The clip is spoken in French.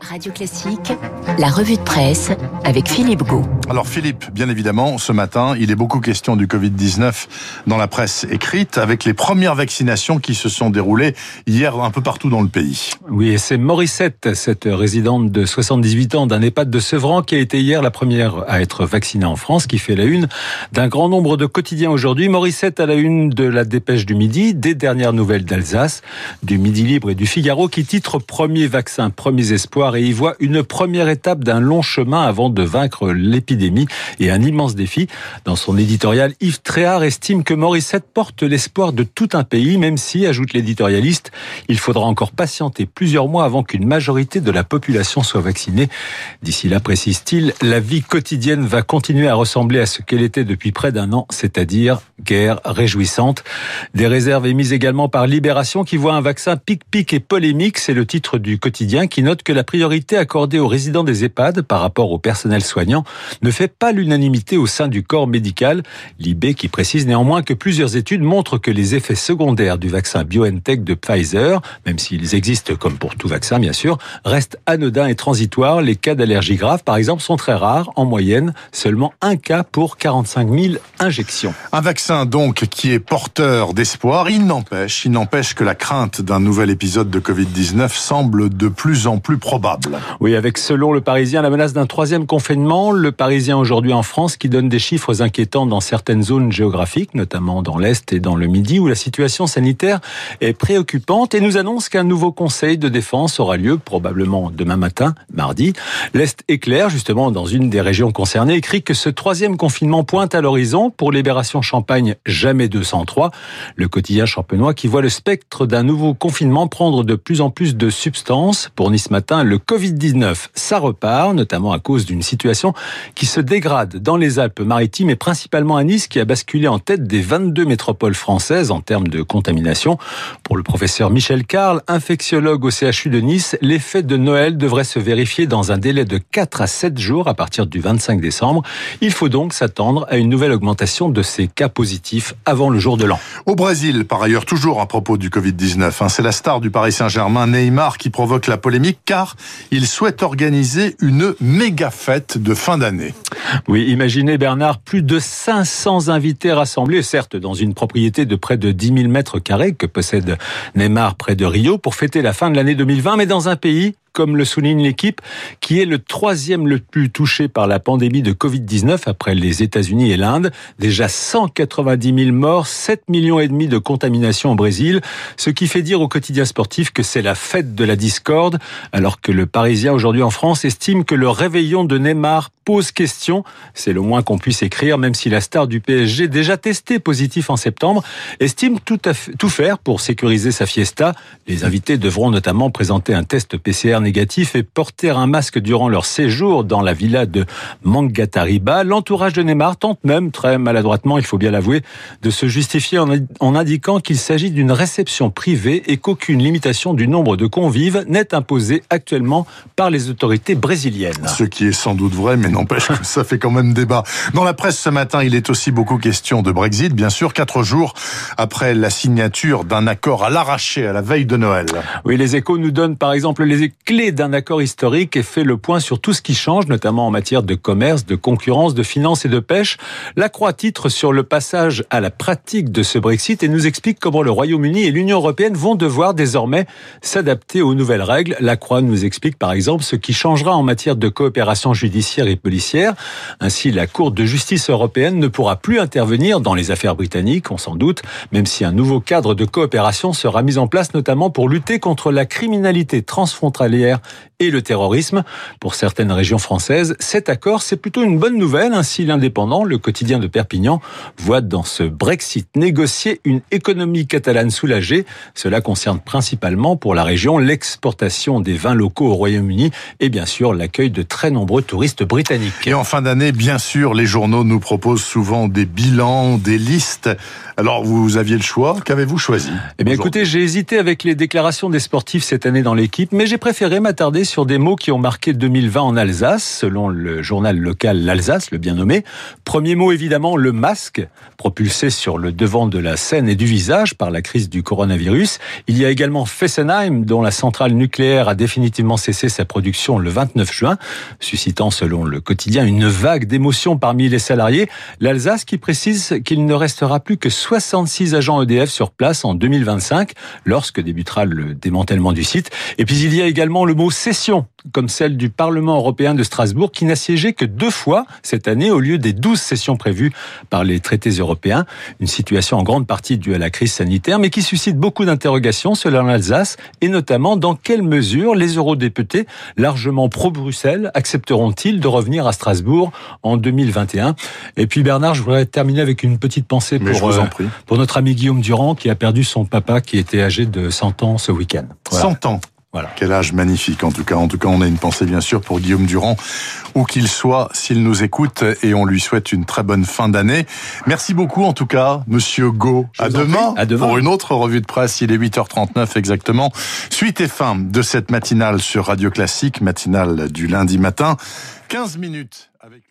Radio Classique, la revue de presse avec Philippe Gau. Alors Philippe, bien évidemment, ce matin, il est beaucoup question du Covid-19 dans la presse écrite, avec les premières vaccinations qui se sont déroulées hier un peu partout dans le pays. Oui, et c'est Morissette, cette résidente de 78 ans d'un EHPAD de Sevran, qui a été hier la première à être vaccinée en France, qui fait la une d'un grand nombre de quotidiens aujourd'hui. Morissette à la une de la Dépêche du Midi, des dernières nouvelles d'Alsace, du Midi Libre et du Figaro, qui titre Premier vaccin, premiers espoirs et y voit une première étape d'un long chemin avant de vaincre l'épidémie et un immense défi. Dans son éditorial, Yves Tréhard estime que Morissette porte l'espoir de tout un pays, même si, ajoute l'éditorialiste, il faudra encore patienter plusieurs mois avant qu'une majorité de la population soit vaccinée. D'ici là, précise-t-il, la vie quotidienne va continuer à ressembler à ce qu'elle était depuis près d'un an, c'est-à-dire guerre réjouissante. Des réserves émises également par Libération qui voit un vaccin pic-pic et polémique, c'est le titre du quotidien qui note que la priorité priorité accordée aux résidents des EHPAD par rapport au personnel soignant ne fait pas l'unanimité au sein du corps médical. L'IB qui précise néanmoins que plusieurs études montrent que les effets secondaires du vaccin BioNTech de Pfizer, même s'ils existent comme pour tout vaccin bien sûr, restent anodins et transitoires. Les cas d'allergie grave par exemple sont très rares. En moyenne, seulement un cas pour 45 000 injections. Un vaccin donc qui est porteur d'espoir. Il n'empêche, il n'empêche que la crainte d'un nouvel épisode de Covid-19 semble de plus en plus probable. Oui, avec selon le Parisien la menace d'un troisième confinement, le Parisien aujourd'hui en France qui donne des chiffres inquiétants dans certaines zones géographiques, notamment dans l'Est et dans le Midi, où la situation sanitaire est préoccupante et nous annonce qu'un nouveau conseil de défense aura lieu probablement demain matin, mardi. L'Est éclair, justement, dans une des régions concernées, écrit que ce troisième confinement pointe à l'horizon pour Libération Champagne, jamais 203. Le quotidien champenois qui voit le spectre d'un nouveau confinement prendre de plus en plus de substance. Pour Nice Matin, le Covid-19, ça repart, notamment à cause d'une situation qui se dégrade dans les Alpes-Maritimes et principalement à Nice, qui a basculé en tête des 22 métropoles françaises en termes de contamination. Pour le professeur Michel Carl, infectiologue au CHU de Nice, l'effet de Noël devrait se vérifier dans un délai de 4 à 7 jours à partir du 25 décembre. Il faut donc s'attendre à une nouvelle augmentation de ces cas positifs avant le jour de l'an. Au Brésil, par ailleurs, toujours à propos du Covid-19, hein, c'est la star du Paris Saint-Germain, Neymar, qui provoque la polémique car il souhaite organiser une méga fête de fin d'année. Oui, imaginez Bernard, plus de 500 invités rassemblés, certes dans une propriété de près de 10 000 mètres carrés que possède Neymar près de Rio pour fêter la fin de l'année 2020, mais dans un pays comme le souligne l'équipe, qui est le troisième le plus touché par la pandémie de Covid-19 après les États-Unis et l'Inde. Déjà 190 000 morts, 7 millions et demi de contaminations au Brésil, ce qui fait dire au quotidien sportif que c'est la fête de la discorde, alors que le Parisien aujourd'hui en France estime que le réveillon de Neymar pose question. C'est le moins qu'on puisse écrire, même si la star du PSG, déjà testé positif en septembre, estime tout, tout faire pour sécuriser sa fiesta. Les invités devront notamment présenter un test PCR négatif et porter un masque durant leur séjour dans la villa de Mangatariba. L'entourage de Neymar tente même, très maladroitement, il faut bien l'avouer, de se justifier en indiquant qu'il s'agit d'une réception privée et qu'aucune limitation du nombre de convives n'est imposée actuellement par les autorités brésiliennes. Ce qui est sans doute vrai, mais n'empêche que ça fait quand même débat. Dans la presse ce matin, il est aussi beaucoup question de Brexit, bien sûr, quatre jours après la signature d'un accord à l'arraché à la veille de Noël. Oui, les échos nous donnent par exemple les d'un accord historique et fait le point sur tout ce qui change, notamment en matière de commerce, de concurrence, de finance et de pêche. La Croix titre sur le passage à la pratique de ce Brexit et nous explique comment le Royaume-Uni et l'Union européenne vont devoir désormais s'adapter aux nouvelles règles. La Croix nous explique par exemple ce qui changera en matière de coopération judiciaire et policière. Ainsi, la Cour de justice européenne ne pourra plus intervenir dans les affaires britanniques, on s'en doute, même si un nouveau cadre de coopération sera mis en place notamment pour lutter contre la criminalité transfrontalière et le terrorisme. Pour certaines régions françaises, cet accord, c'est plutôt une bonne nouvelle. Ainsi, l'indépendant, le quotidien de Perpignan, voit dans ce Brexit négocié une économie catalane soulagée. Cela concerne principalement pour la région l'exportation des vins locaux au Royaume-Uni et bien sûr l'accueil de très nombreux touristes britanniques. britannique. Et en fin d'année, bien sûr, les journaux nous proposent souvent des bilans, des listes. Alors, vous aviez le choix. Qu'avez-vous choisi Eh bien, écoutez, j'ai hésité avec les déclarations des sportifs cette année dans l'équipe, mais j'ai préféré m'attarder sur des mots qui ont marqué 2020 en Alsace, selon le journal local L'Alsace, le bien nommé. Premier mot, évidemment, le masque, propulsé sur le devant de la scène et du visage par la crise du coronavirus. Il y a également Fessenheim, dont la centrale nucléaire a définitivement cessé sa production le 29 juin, suscitant, selon le quotidien, une vague d'émotions parmi les salariés. L'Alsace qui précise qu'il ne restera plus que 66 agents EDF sur place en 2025, lorsque débutera le démantèlement du site. Et puis il y a également le mot session, comme celle du Parlement européen de Strasbourg, qui n'a siégé que deux fois cette année au lieu des 12 sessions prévues par les traités européens. Une situation en grande partie due à la crise sanitaire, mais qui suscite beaucoup d'interrogations selon l'Alsace, et notamment dans quelle mesure les eurodéputés, largement pro-Bruxelles, accepteront-ils de revenir à Strasbourg en 2021 Et puis Bernard, je voudrais terminer avec une petite pensée pour, vous en euh, prie. pour notre ami Guillaume Durand, qui a perdu son papa, qui était âgé de 100 ans ce week-end. Voilà. 100 ans. Voilà. Quel âge magnifique en tout cas. En tout cas, on a une pensée bien sûr pour Guillaume Durand, où qu'il soit, s'il nous écoute, et on lui souhaite une très bonne fin d'année. Merci beaucoup en tout cas, Monsieur Go. À demain. À demain. pour une autre revue de presse. Il est 8h39 exactement. Suite et fin de cette matinale sur Radio Classique, matinale du lundi matin. 15 minutes avec.